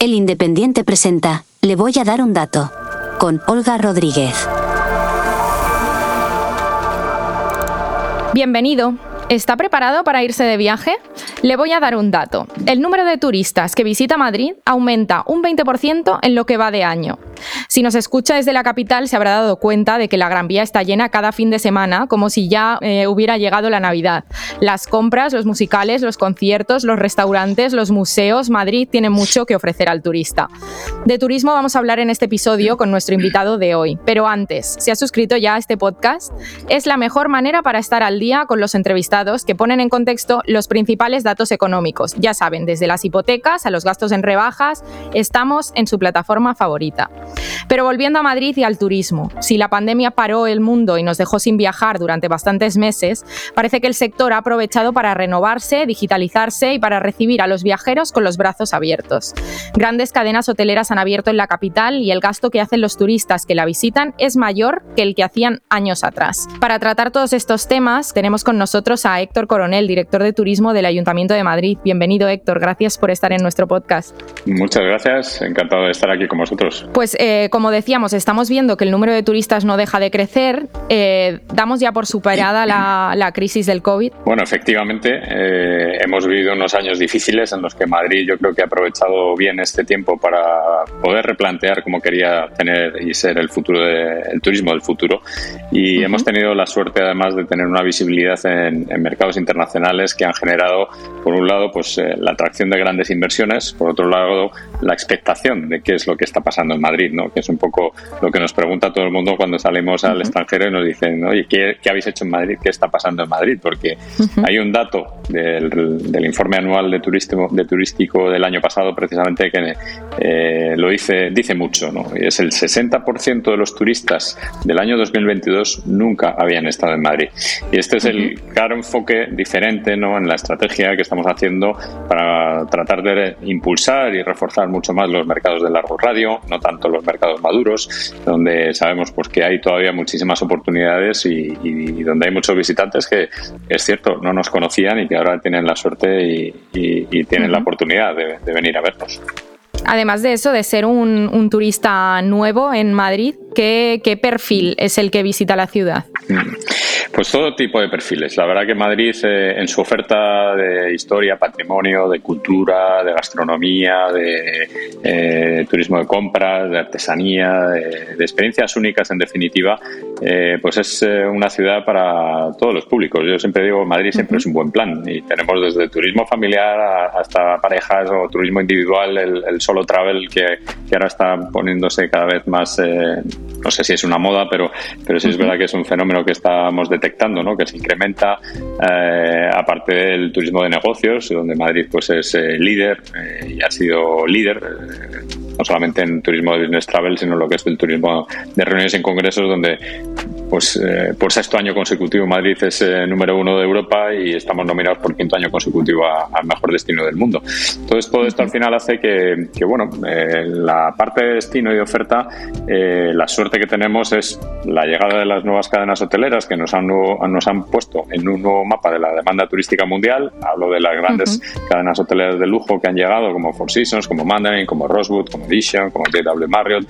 El Independiente presenta, le voy a dar un dato, con Olga Rodríguez. Bienvenido. ¿Está preparado para irse de viaje? Le voy a dar un dato. El número de turistas que visita Madrid aumenta un 20% en lo que va de año. Si nos escucha desde la capital se habrá dado cuenta de que la Gran Vía está llena cada fin de semana, como si ya eh, hubiera llegado la Navidad. Las compras, los musicales, los conciertos, los restaurantes, los museos, Madrid tiene mucho que ofrecer al turista. De turismo vamos a hablar en este episodio con nuestro invitado de hoy, pero antes, si has suscrito ya a este podcast, es la mejor manera para estar al día con los entrevistados que ponen en contexto los principales datos económicos. Ya saben, desde las hipotecas a los gastos en rebajas, estamos en su plataforma favorita. Pero volviendo a Madrid y al turismo, si la pandemia paró el mundo y nos dejó sin viajar durante bastantes meses, parece que el sector ha aprovechado para renovarse, digitalizarse y para recibir a los viajeros con los brazos abiertos. Grandes cadenas hoteleras han abierto en la capital y el gasto que hacen los turistas que la visitan es mayor que el que hacían años atrás. Para tratar todos estos temas, tenemos con nosotros a Héctor Coronel, director de turismo del Ayuntamiento de Madrid. Bienvenido, Héctor. Gracias por estar en nuestro podcast. Muchas gracias. Encantado de estar aquí con vosotros. Pues eh, como decíamos, estamos viendo que el número de turistas no deja de crecer. Eh, ¿Damos ya por superada la, crisis del COVID? Bueno, efectivamente, eh, hemos vivido unos años difíciles en los que Madrid yo creo que ha aprovechado bien este tiempo para poder replantear cómo quería tener y ser el futuro del turismo del futuro. Y hemos tenido la suerte además de tener una visibilidad en, mercados internacionales que han generado, por un lado, pues eh, la atracción de grandes inversiones, por otro lado, la expectación de qué es lo que está pasando en Madrid, ¿no? que es un poco lo que nos pregunta todo el mundo cuando salimos al extranjero y nos dicen, oye, ¿qué, habéis hecho en Madrid? ¿Qué está pasando en Madrid? Porque hay un dato del, informe anual de turismo, de turístico del año pasado precisamente que eh, lo dice, dice mucho, ¿no? Y es el 60% de los turistas del año 2022 nunca habían estado en Madrid. Y este es el claro enfoque diferente ¿no? en la estrategia que estamos haciendo para tratar de impulsar y reforzar mucho más los mercados de largo radio, no tanto los mercados maduros, donde sabemos pues, que hay todavía muchísimas oportunidades y, donde hay muchos visitantes que, es cierto, no nos conocían y que ahora tienen la suerte y, tienen la oportunidad de, venir a vernos. Además de eso, de ser un, turista nuevo en Madrid, ¿qué, ¿qué, perfil es el que visita la ciudad? Pues todo tipo de perfiles. La verdad que Madrid eh, en su oferta de historia, patrimonio, de cultura, de gastronomía, de eh, turismo de compras, de artesanía, de, experiencias únicas en definitiva, eh, pues es una ciudad para todos los públicos. Yo siempre digo, Madrid siempre es un buen plan y tenemos desde turismo familiar hasta parejas o turismo individual, el, solo travel que, ahora está poniéndose cada vez más, no sé si es una moda, pero, pero sí es verdad que es un fenómeno que estamos de detectando, ¿no? que se incrementa eh, aparte del turismo de negocios, donde Madrid pues es eh, líder eh, y ha sido líder no solamente en turismo de business travel, sino lo que es el turismo de reuniones en congresos, donde pues eh, por sexto año consecutivo Madrid es eh, número uno de Europa y estamos nominados por quinto año consecutivo al mejor destino del mundo. Entonces todo esto al final hace que, bueno, eh, la parte de destino y de oferta, la suerte que tenemos es la llegada de las nuevas cadenas hoteleras que nos han, nos han puesto en un nuevo mapa de la demanda turística mundial. Hablo de las grandes cadenas hoteleras de lujo que han llegado como Four Seasons, como Mandarin, como Rosewood, como Edition, como JW Marriott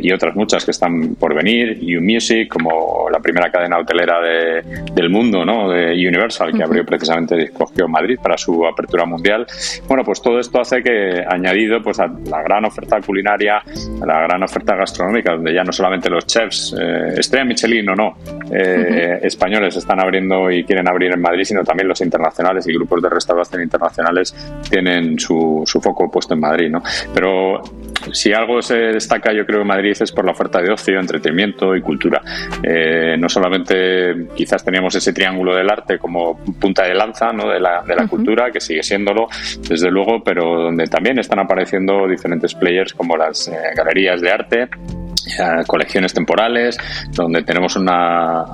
y otras muchas que están por venir, U Music, como la primera cadena hotelera del mundo, ¿no? de Universal, que abrió precisamente, escogió Madrid para su apertura mundial. Bueno, pues todo esto hace que, añadido pues, a la gran oferta culinaria, a la gran oferta gastronómica, donde ya no solamente los chefs, eh, estrella Michelin o no, eh, españoles están abriendo y quieren abrir en Madrid, sino también los internacionales y grupos de restauración internacionales tienen su, su foco puesto en Madrid. ¿no? Pero si algo se destaca, yo creo, en Madrid es por la oferta de ocio, entretenimiento y cultura. Eh, no solamente quizás teníamos ese triángulo del arte como punta de lanza ¿no? de la, de la cultura, que sigue siéndolo, desde luego, pero donde también están apareciendo diferentes players como las eh, galerías de arte colecciones temporales, donde tenemos una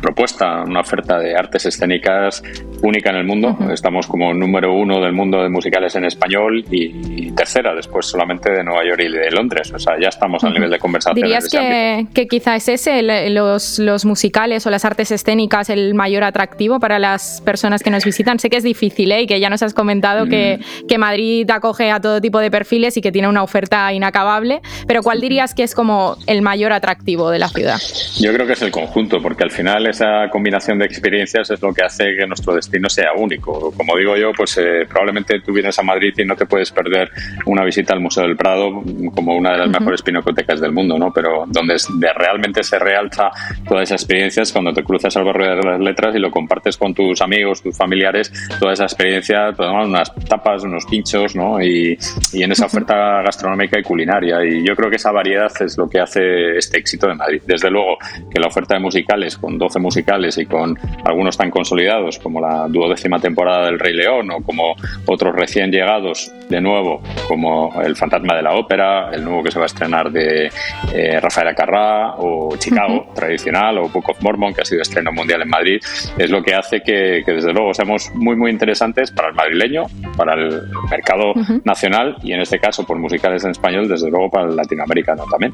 propuesta, una oferta de artes escénicas única en el mundo. Estamos como número uno del mundo de musicales en español y, tercera después solamente de Nueva York y de Londres. O sea, ya estamos al nivel de conversación. ¿Dirías que, que, quizá es ese, los, los, musicales o las artes escénicas, el mayor atractivo para las personas que nos visitan? Sé que es difícil ¿eh? y que ya nos has comentado que, mm. que Madrid acoge a todo tipo de perfiles y que tiene una oferta inacabable, pero ¿cuál dirías que es como el mayor atractivo de la ciudad? Yo creo que es el conjunto, porque al final esa combinación de experiencias es lo que hace que nuestro destino sea único. Como digo yo, pues eh, probablemente tú vienes a Madrid y no te puedes perder una visita al Museo del Prado como una de las mejores pinacotecas del mundo, ¿no? Pero donde realmente se realza todas esas experiencias cuando te cruzas al barrio de las letras y lo compartes con tus amigos, tus familiares, toda esa experiencia, todas unas tapas, unos pinchos, ¿no? Y, y en esa oferta gastronómica y culinaria. Y yo creo que esa variedad es lo que hace este éxito de Madrid. Desde luego que la oferta de musicales, con 12 musicales y con algunos tan consolidados como la duodécima temporada del Rey León o como otros recién llegados, de nuevo, como El Fantasma de la Ópera, el nuevo que se va a estrenar de eh, Rafael Acarrá o Chicago, tradicional, o Book of Mormon, que ha sido estreno mundial en Madrid, es lo que hace que, desde luego seamos muy, muy interesantes para el madrileño, para el mercado nacional y en este caso por musicales en español, desde luego para el latinoamericano también.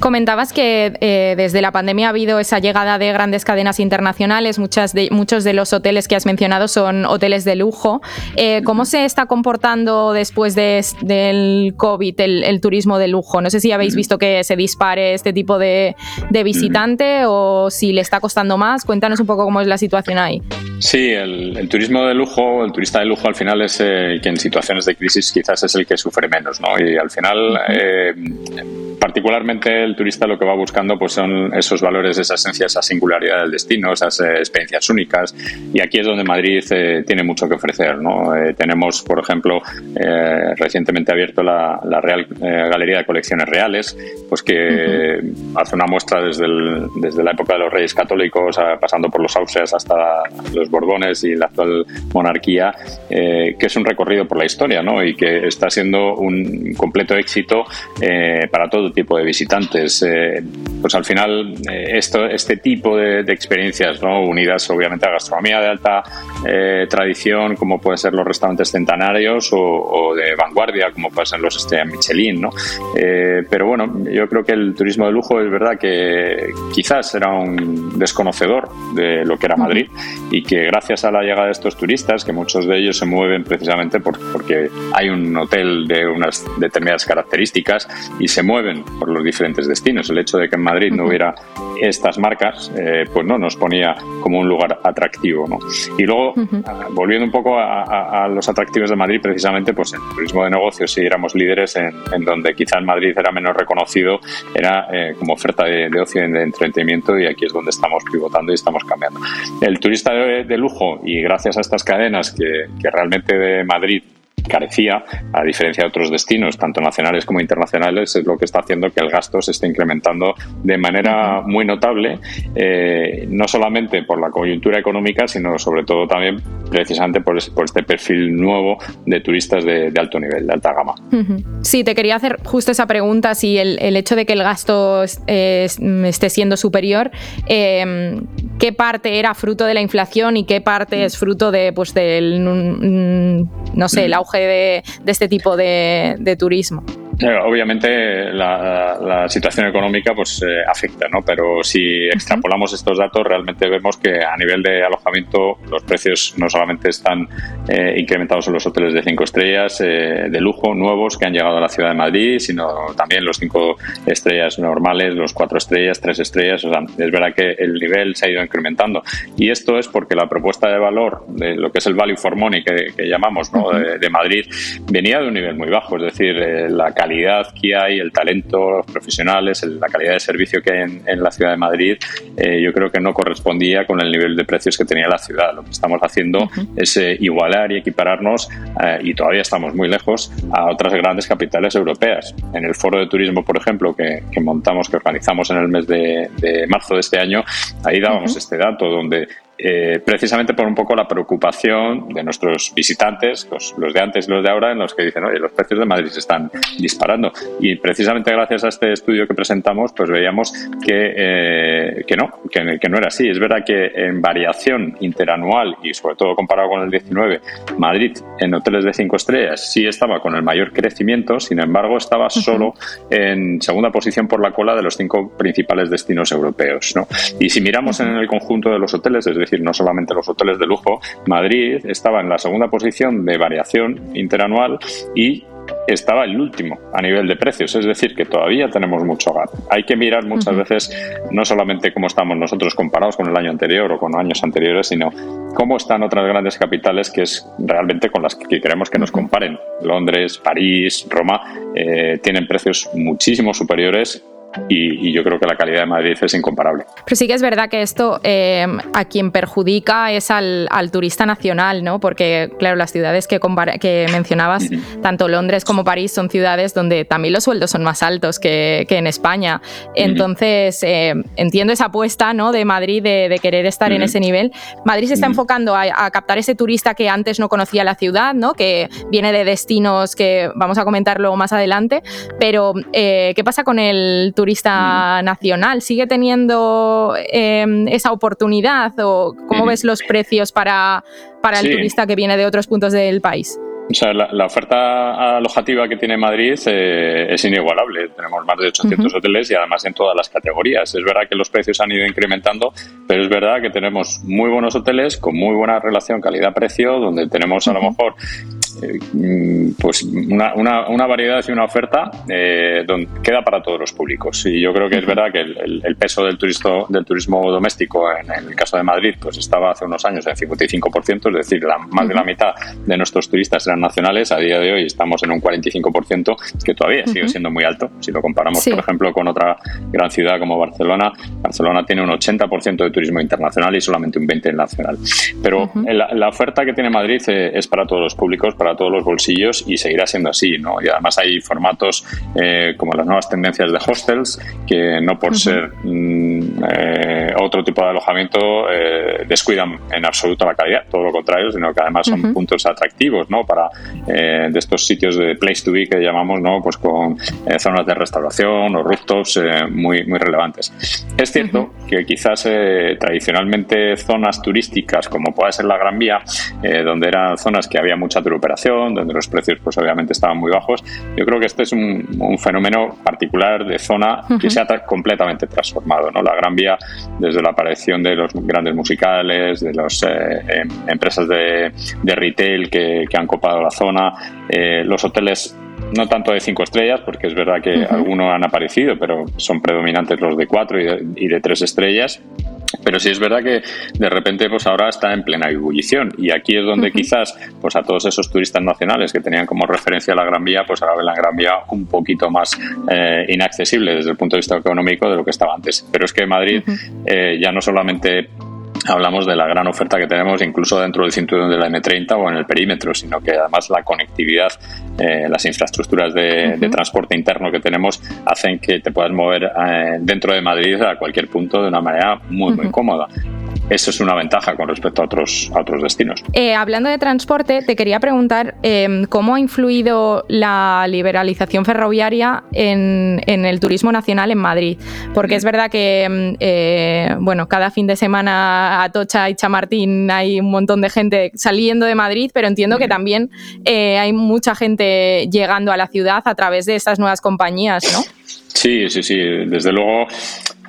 Comentabas que eh, desde la pandemia ha habido esa llegada de grandes cadenas internacionales, muchas de, muchos de los hoteles que has mencionado son hoteles de lujo. Eh, ¿Cómo se está comportando después del COVID el, turismo de lujo? No sé si habéis visto que se dispare este tipo de, visitante o si le está costando más. Cuéntanos un poco cómo es la situación ahí. Sí, el, turismo de lujo, el turista de lujo al final es eh, que en situaciones de crisis quizás es el que sufre menos, ¿no? Y al final particularmente el turista lo que va buscando pues son esos valores, esa esencia, esa singularidad del destino, esas eh, experiencias únicas. Y aquí es donde Madrid eh, tiene mucho que ofrecer. ¿no? Eh, tenemos, por ejemplo, recientemente abierto la, Real Galería de Colecciones Reales, pues que hace una muestra desde, desde la época de los Reyes Católicos, pasando por los Austrias hasta los Borbones y la actual monarquía, que es un recorrido por la historia ¿no? y que está siendo un completo éxito para todo tipo de visitantes. Eh, pues al final, eh, esto, este tipo de, experiencias, ¿no? unidas obviamente a gastronomía de alta eh, tradición, como pueden ser los restaurantes centenarios, o, de vanguardia, como pueden ser los estrellas Michelin. ¿no? pero bueno, yo creo que el turismo de lujo es verdad que quizás era un desconocedor de lo que era Madrid y que gracias a la llegada de estos turistas, que muchos de ellos se mueven precisamente porque hay un hotel de unas determinadas características y se mueven por los diferentes destinos. El hecho de que en Madrid no hubiera estas marcas, eh, pues no nos ponía como un lugar atractivo. ¿no? Y luego, ah, volviendo un poco a, los atractivos de Madrid, precisamente, pues en turismo de negocios si éramos líderes en, donde quizá en Madrid era menos reconocido, era eh, como oferta de, ocio y de entretenimiento y aquí es donde estamos pivotando y estamos cambiando. El turista de, lujo y gracias a estas cadenas que, que realmente de Madrid carecía, a diferencia de otros destinos, tanto nacionales como internacionales, es lo que está haciendo que el gasto se esté incrementando de manera muy notable, eh, no solamente por la coyuntura económica, sino sobre todo también precisamente por, este perfil nuevo de turistas de, alto nivel, de alta gama. Sí, te quería hacer justo esa pregunta, si el, hecho de que el gasto esté siendo superior, em, ¿qué parte era fruto de la inflación y qué parte es fruto de, pues, del, no sé, el auge de, este tipo de turismo. Eh, obviamente la, situación económica pues eh, afecta, ¿no? Pero si extrapolamos estos datos realmente vemos que a nivel de alojamiento los precios no solamente están eh, incrementados en los hoteles de cinco estrellas de lujo nuevos que han llegado a la ciudad de Madrid, sino también los cinco estrellas normales, los cuatro estrellas, tres estrellas. O sea, es verdad que el nivel se ha ido incrementando y esto es porque la propuesta de valor de lo que es el value for money que, llamamos ¿no? de, Madrid venía de un nivel muy bajo, es decir, la calidad calidad que hay, el talento, los profesionales, la calidad de servicio que hay en, la ciudad de Madrid, eh, yo creo que no correspondía con el nivel de precios que tenía la ciudad. Lo que estamos haciendo es eh, igualar y equipararnos, eh, y todavía estamos muy lejos, a otras grandes capitales europeas. En el foro de turismo, por ejemplo, que, montamos, que organizamos en el mes de, marzo de este año, ahí dábamos este dato, donde eh, precisamente por un poco la preocupación de nuestros visitantes, los, de antes y los de ahora, en los que dicen, oye, los precios de Madrid se están disparando. Y precisamente gracias a este estudio que presentamos, pues veíamos que, eh, que no, que, que, no era así. Es verdad que en variación interanual y sobre todo comparado con el 19, Madrid en hoteles de cinco estrellas sí estaba con el mayor crecimiento, sin embargo estaba solo en segunda posición por la cola de los cinco principales destinos europeos. ¿no? Y si miramos en el conjunto de los hoteles, es decir, no solamente los hoteles de lujo, Madrid estaba en la segunda posición de variación interanual y estaba el último a nivel de precios, es decir, que todavía tenemos mucho gap. Hay que mirar muchas veces no solamente cómo estamos nosotros comparados con el año anterior o con años anteriores, sino cómo están otras grandes capitales que es realmente con las que queremos que nos comparen. Londres, París, Roma eh, tienen precios muchísimo superiores y, yo creo que la calidad de Madrid es incomparable. Pero sí que es verdad que esto eh, a quien perjudica es al, turista nacional, ¿no? Porque, claro, las ciudades que, que mencionabas, tanto Londres como París, son ciudades donde también los sueldos son más altos que, en España. Entonces, eh, entiendo esa apuesta ¿no? de Madrid de, querer estar en ese nivel. Madrid se está enfocando a, captar ese turista que antes no conocía la ciudad, ¿no? que viene de destinos que vamos a comentarlo más adelante. Pero, eh, ¿qué pasa con el turista nacional? ¿Sigue teniendo em, esa oportunidad o cómo ves los precios para, para el turista que viene de otros puntos del país? O sea, la, oferta alojativa que tiene Madrid eh, es inigualable. Tenemos más de 800 hoteles y además en todas las categorías. Es verdad que los precios han ido incrementando, pero es verdad que tenemos muy buenos hoteles con muy buena relación calidad-precio, donde tenemos a lo mejor eh, pues una, una, variedad y una oferta eh, donde queda para todos los públicos. Y yo creo que es verdad que el, peso del, turismo, del turismo doméstico en, el caso de Madrid pues estaba hace unos años en 55%, es decir, la, más de la mitad de nuestros turistas eran nacionales. A día de hoy estamos en un 45%, que todavía sigue siendo muy alto. Si lo comparamos, por ejemplo, con otra gran ciudad como Barcelona, Barcelona tiene un 80% de turismo internacional y solamente un 20% nacional. Pero la, oferta que tiene Madrid eh, es para todos los públicos, para todos los bolsillos y seguirá siendo así, ¿no? Y además hay formatos eh, como las nuevas tendencias de hostels que no por ser mm, eh, otro tipo de alojamiento eh, descuidan en absoluto la calidad, todo lo contrario, sino que además son puntos atractivos, ¿no? Para de estos sitios de place to be que llamamos, ¿no? Pues con zonas de restauración o rooftops muy muy relevantes. Es cierto que quizás tradicionalmente zonas turísticas como puede ser la Gran Vía, donde eran zonas que había mucha turoperación donde los precios pues obviamente estaban muy bajos. Yo creo que este es un, fenómeno particular de zona que se ha completamente transformado. ¿no? La Gran Vía, desde la aparición de los grandes musicales, de las eh, em, empresas de, retail que, han copado la zona, eh, los hoteles no tanto de cinco estrellas, porque es verdad que algunos han aparecido, pero son predominantes los de cuatro y de tres estrellas. Pero sí es verdad que de repente pues ahora está en plena ebullición. Y aquí es donde quizás pues a todos esos turistas nacionales que tenían como referencia la Gran Vía pues ahora ven la Gran Vía un poquito más eh, inaccesible desde el punto de vista económico de lo que estaba antes. Pero es que Madrid eh, ya no solamente hablamos de la gran oferta que tenemos incluso dentro del cinturón de la M30 o en el perímetro, sino que además la conectividad, eh, las infraestructuras de, transporte interno que tenemos hacen que te puedas mover eh, dentro de Madrid a cualquier punto de una manera muy, muy cómoda. Eso es una ventaja con respecto a otros, a otros destinos. Eh, hablando de transporte, te quería preguntar em, cómo ha influido la liberalización ferroviaria en, el turismo nacional en Madrid. Porque es verdad que, em, eh, bueno, cada fin de semana a Tocha y Chamartín hay un montón de gente saliendo de Madrid, pero entiendo que también eh, hay mucha gente llegando a la ciudad a través de estas nuevas compañías, ¿no? Sí, sí, sí. Desde luego,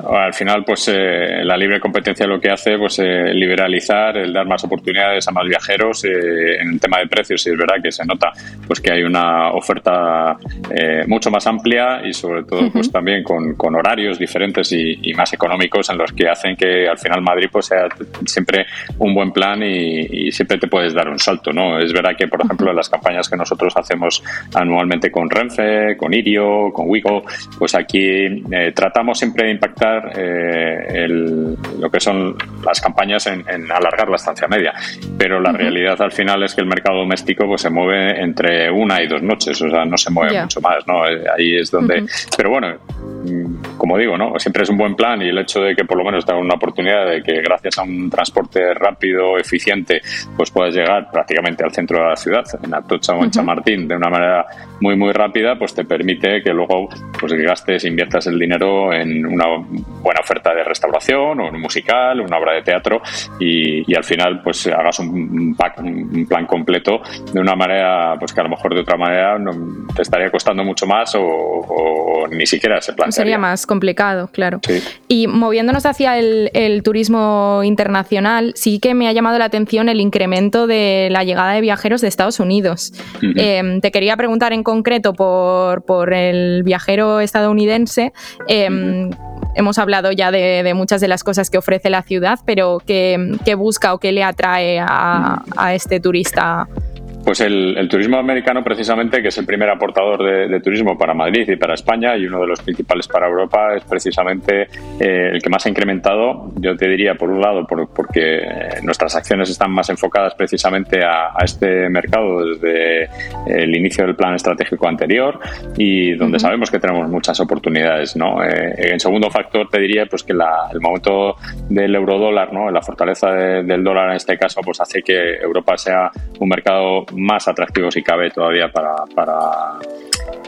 al final, pues eh, la libre competencia lo que hace, pues eh, liberalizar, el dar más oportunidades a más viajeros eh, en el tema de precios. Y es verdad que se nota, pues que hay una oferta mucho más amplia y sobre todo, pues también con, horarios diferentes y, más económicos en los que hacen que al final Madrid pues sea siempre un buen plan y, siempre te puedes dar un salto, ¿no? Es verdad que, por ejemplo, en las campañas que nosotros hacemos anualmente con Renfe, con Irio, con Wigo, pues aquí tratamos siempre de impactar eh, lo que son las campañas en, alargar la estancia media. Pero la realidad al final es que el mercado doméstico pues se mueve entre una y dos noches, o sea, no se mueve mucho más, ¿no? Eh, ahí es donde... Pero bueno, como digo, ¿no? Siempre es un buen plan y el hecho de que por lo menos tenga una oportunidad de que gracias a un transporte rápido, eficiente, pues puedas llegar prácticamente al centro de la ciudad, en Atocha o en Chamartín, de una manera muy, muy rápida, pues te permite que luego pues gastes, inviertas el dinero en una buena oferta de restauración o en un musical, una obra de teatro y, al final pues hagas un, un, plan completo de una manera pues que a lo mejor de otra manera te estaría costando mucho más o, ni siquiera se plantearía. Sería más complicado, claro. Y moviéndonos hacia el, turismo internacional, sí que me ha llamado la atención el incremento de la llegada de viajeros de Estados Unidos. Em, te quería preguntar en concreto por, por el viajero estadounidense. Em, hemos hablado ya de, muchas de las cosas que ofrece la ciudad, pero ¿qué, busca o qué le atrae a, a este turista pues el, turismo americano, precisamente, que es el primer aportador de, turismo para Madrid y para España y uno de los principales para Europa, es precisamente eh, el que más ha incrementado. Yo te diría, por un lado, porque eh, nuestras acciones están más enfocadas precisamente a, este mercado desde el inicio del plan estratégico anterior y donde sabemos que tenemos muchas oportunidades. ¿no? Eh, en segundo factor, te diría pues que el momento del eurodólar, ¿no? la fortaleza del dólar en este caso, pues hace que Europa sea un mercado más atractivos si cabe todavía para, para,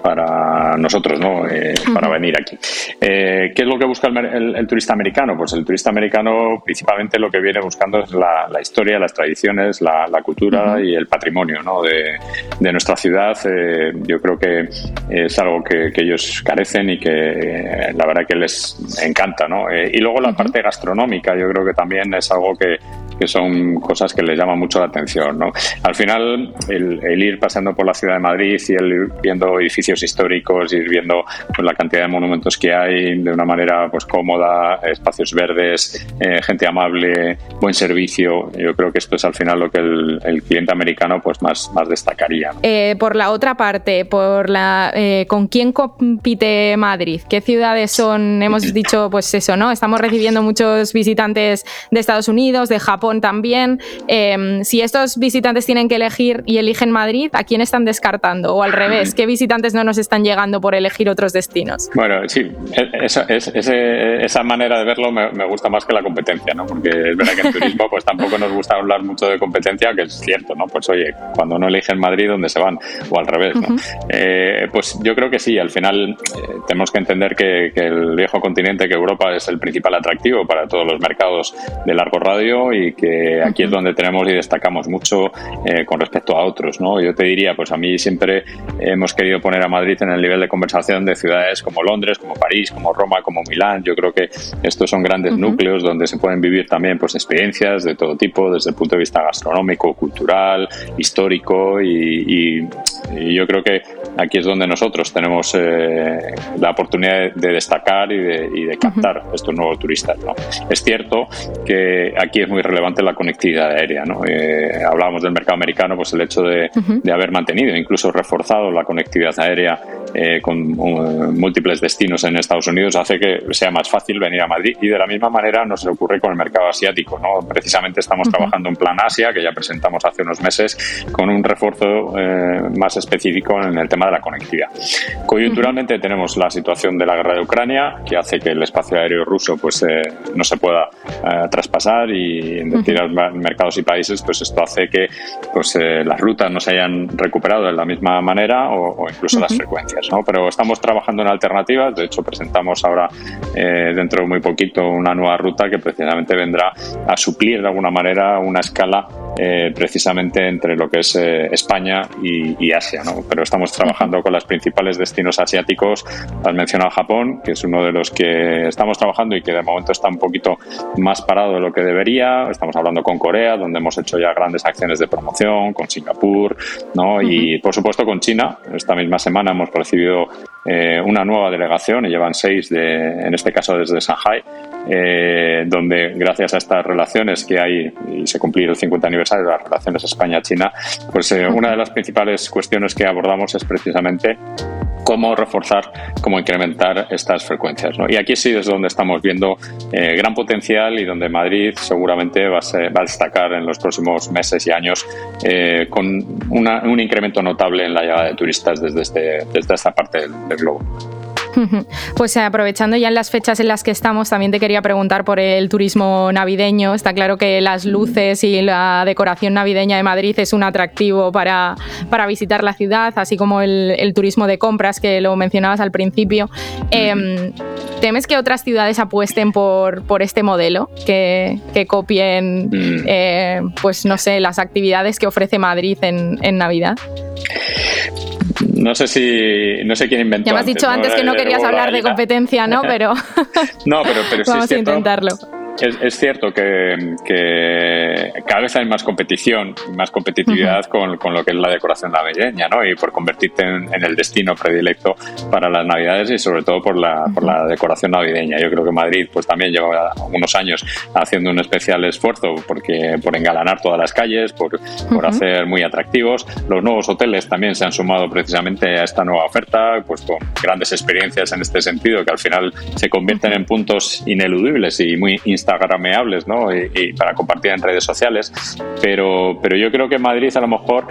para nosotros, ¿no? Eh, para venir aquí. Eh, ¿Qué es lo que busca el, turista americano? Pues el turista americano principalmente lo que viene buscando es la, historia, las tradiciones, la, cultura y el patrimonio ¿no? de, de, nuestra ciudad. Eh, yo creo que es algo que, ellos carecen y que la verdad que les encanta. ¿no? y luego la parte gastronómica, yo creo que también es algo que, que son cosas que les llaman mucho la atención. ¿no? Al final, el, ir pasando por la ciudad de Madrid y el ir viendo edificios históricos, ir viendo pues, la cantidad de monumentos que hay de una manera pues cómoda, espacios verdes, eh, gente amable, buen servicio. Yo creo que esto es al final lo que el, cliente americano pues más, más destacaría. Eh, por la otra parte, por la eh, ¿con quién compite Madrid? ¿Qué ciudades son? Hemos dicho pues eso, ¿no? Estamos recibiendo muchos visitantes de Estados Unidos, de Japón también. si estos visitantes tienen que elegir y eligen Madrid, ¿a quién están descartando? O al revés, ¿qué visitantes no nos están llegando por elegir otros destinos? Bueno, sí, e, esa, esa manera de verlo me, gusta más que la competencia, ¿no? Porque es verdad que en turismo pues tampoco nos gusta hablar mucho de competencia, que es cierto, ¿no? Pues oye, cuando no eligen Madrid, ¿dónde se van? O al revés, ¿no? Eh, pues yo creo que sí, al final eh, tenemos que entender que, el viejo continente, que Europa es el principal atractivo para todos los mercados de largo radio y que aquí es donde tenemos y destacamos mucho eh, con respecto a otros, ¿no? Yo te diría, pues a mí siempre hemos querido poner a Madrid en el nivel de conversación de ciudades como Londres, como París, como Roma, como Milán. Yo creo que estos son grandes núcleos donde se pueden vivir también pues experiencias de todo tipo, desde el punto de vista gastronómico, cultural, histórico y, yo creo que aquí es donde nosotros tenemos eh, la oportunidad de destacar y de, captar estos nuevos turistas. ¿no? Es cierto que aquí es muy relevante la conectividad aérea. ¿no? Eh, hablábamos del mercado americano, pues el hecho de, haber mantenido, incluso reforzado la conectividad aérea eh, con uh, múltiples destinos en Estados Unidos hace que sea más fácil venir a Madrid y de la misma manera nos ocurre con el mercado asiático. ¿no? Precisamente estamos trabajando en Plan Asia, que ya presentamos hace unos meses, con un refuerzo eh, más específico en el tema de la conectividad. Coyunturalmente tenemos la situación de la guerra de Ucrania, que hace que el espacio aéreo ruso pues, eh, no se pueda traspasar y en determinados mercados y países pues esto hace que pues, las rutas no se hayan recuperado de la misma manera o, incluso las frecuencias. Pero estamos trabajando en alternativas, de hecho presentamos ahora eh, dentro de muy poquito una nueva ruta que precisamente vendrá a suplir de alguna manera una escala eh, precisamente entre lo que es eh, España y, Asia. ¿no? Pero estamos trabajando con los principales destinos asiáticos. Has mencionado Japón, que es uno de los que estamos trabajando y que de momento está un poquito más parado de lo que debería. Estamos hablando con Corea, donde hemos hecho ya grandes acciones de promoción, con Singapur, ¿no? y por supuesto con China. Esta misma semana hemos recibido eh, una nueva delegación y llevan seis, de, en este caso desde Shanghai, eh, donde gracias a estas relaciones que hay y se cumplió el 50 aniversario de las relaciones España-China, pues eh, una de las principales cuestiones que abordamos es precisamente cómo reforzar, cómo incrementar estas frecuencias. Y aquí sí es donde estamos viendo eh, gran potencial y donde Madrid seguramente va a, destacar en los próximos meses y años eh, con un incremento notable en la llegada de turistas desde, este, desde esta parte del globo. Pues eh, aprovechando ya en las fechas en las que estamos, también te quería preguntar por el turismo navideño. Está claro que las luces y la decoración navideña de Madrid es un atractivo para, para visitar la ciudad, así como el, turismo de compras que lo mencionabas al principio. Em, ¿Temes que otras ciudades apuesten por, por este modelo, que, copien, mm. eh, pues no sé, las actividades que ofrece Madrid en, en Navidad? No sé si. No sé quién inventó. Ya me has dicho antes, que no querías hablar de competencia, ¿no? Pero. no, pero, pero sí Vamos a intentarlo. Es, cierto que, cada vez hay más competición, más competitividad con, lo que es la decoración navideña, ¿no? Y por convertirte en, el destino predilecto para las navidades y sobre todo por la, por la decoración navideña. Yo creo que Madrid pues también lleva unos años haciendo un especial esfuerzo porque, por engalanar todas las calles, por, por hacer muy atractivos. Los nuevos hoteles también se han sumado precisamente a esta nueva oferta, pues con grandes experiencias en este sentido que al final se convierten en puntos ineludibles y muy instagrameables ¿no? Y, para compartir en redes sociales. Pero, pero yo creo que Madrid a lo mejor,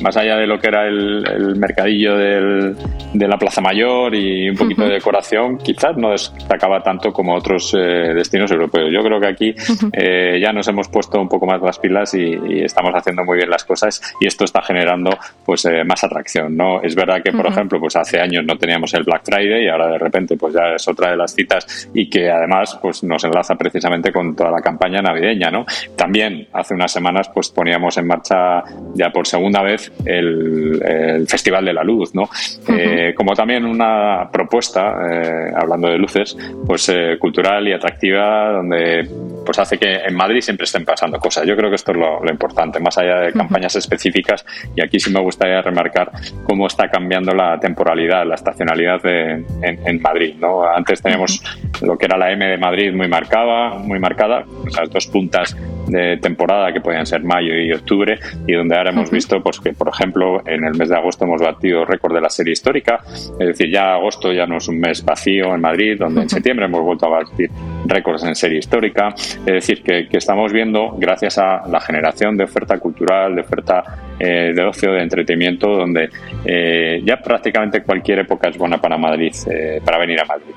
más allá de lo que era el, mercadillo del, de la Plaza Mayor y un poquito de decoración, quizás no destacaba tanto como otros eh, destinos europeos. Yo creo que aquí eh, ya nos hemos puesto un poco más las pilas y, estamos haciendo muy bien las cosas y esto está generando pues eh, más atracción. ¿no? Es verdad que, por ejemplo, pues hace años no teníamos el Black Friday y ahora de repente pues ya es otra de las citas y que además pues nos enlaza precisamente con toda la campaña navideña, ¿no? También hace unas semanas pues poníamos en marcha ya por segunda vez el, Festival de la Luz, ¿no? Eh, como también una propuesta, eh, hablando de luces, pues eh, cultural y atractiva, donde pues hace que en Madrid siempre estén pasando cosas. Yo creo que esto es lo, importante, más allá de campañas específicas, y aquí sí me gustaría remarcar cómo está cambiando la temporalidad, la estacionalidad en, Madrid, ¿no? Antes teníamos lo que era la M de Madrid muy marcada, muy marcada, esas dos puntas de temporada que podían ser mayo y octubre y donde ahora hemos visto pues que por ejemplo en el mes de agosto hemos batido récord de la serie histórica. Es decir ya agosto ya no es un mes vacío en Madrid donde en septiembre hemos vuelto a batir récords en serie histórica. Es decir que, estamos viendo gracias a la generación de oferta cultural de oferta eh, de ocio de entretenimiento donde eh, ya prácticamente cualquier época es buena para Madrid eh, para venir a Madrid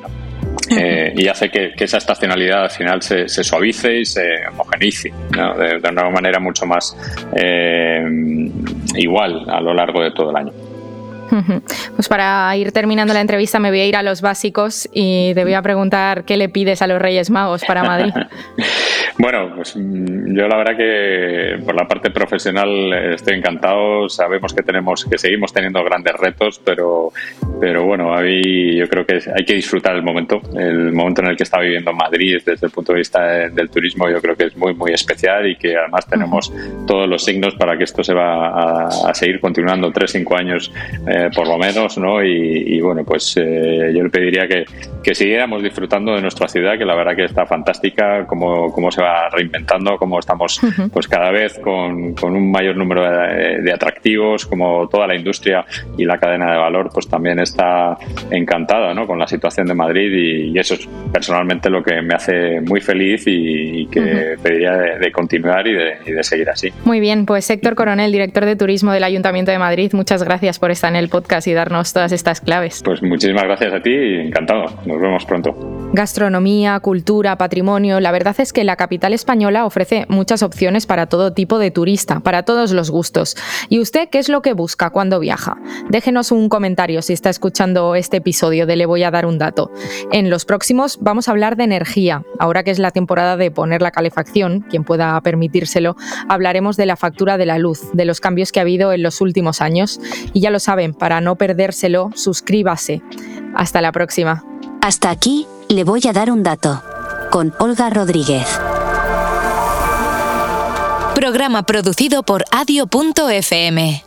eh, y hace que, esa estacionalidad al final se, suavice y se homogeneice de, una manera mucho más eh, igual a lo largo de todo el año. Pues para ir terminando la entrevista me voy a ir a los básicos y te voy a preguntar qué le pides a los Reyes Magos para Madrid. bueno, pues mm, yo la verdad que por la parte profesional estoy encantado. Sabemos que tenemos, que seguimos teniendo grandes retos, pero, pero bueno, ahí yo creo que hay que disfrutar el momento, el momento en el que está viviendo Madrid desde el punto de vista del turismo. Yo creo que es muy muy especial y que además tenemos todos los signos para que esto se va a, seguir continuando tres cinco años. Eh, eh, por lo menos, ¿no? Y, bueno, pues eh, yo le pediría que, que, siguiéramos disfrutando de nuestra ciudad, que la verdad que está fantástica, cómo, cómo se va reinventando, cómo estamos pues cada vez con, con un mayor número de, atractivos, como toda la industria y la cadena de valor, pues también está encantada, ¿no? Con la situación de Madrid y, eso es personalmente lo que me hace muy feliz y, que pediría de, continuar y de, y de seguir así. Muy bien, pues Héctor Coronel, director de Turismo del Ayuntamiento de Madrid, muchas gracias por estar en el podcast y darnos todas estas claves. Pues muchísimas gracias a ti y encantado. Nos vemos pronto. Gastronomía, cultura, patrimonio. La verdad es que la capital española ofrece muchas opciones para todo tipo de turista, para todos los gustos. ¿Y usted qué es lo que busca cuando viaja? Déjenos un comentario si está escuchando este episodio de Le voy a dar un dato. En los próximos vamos a hablar de energía. Ahora que es la temporada de poner la calefacción, quien pueda permitírselo, hablaremos de la factura de la luz, de los cambios que ha habido en los últimos años. Y ya lo saben, para no perdérselo, suscríbase. Hasta la próxima. Hasta aquí, le voy a dar un dato. Con Olga Rodríguez. Programa producido por adio.fm.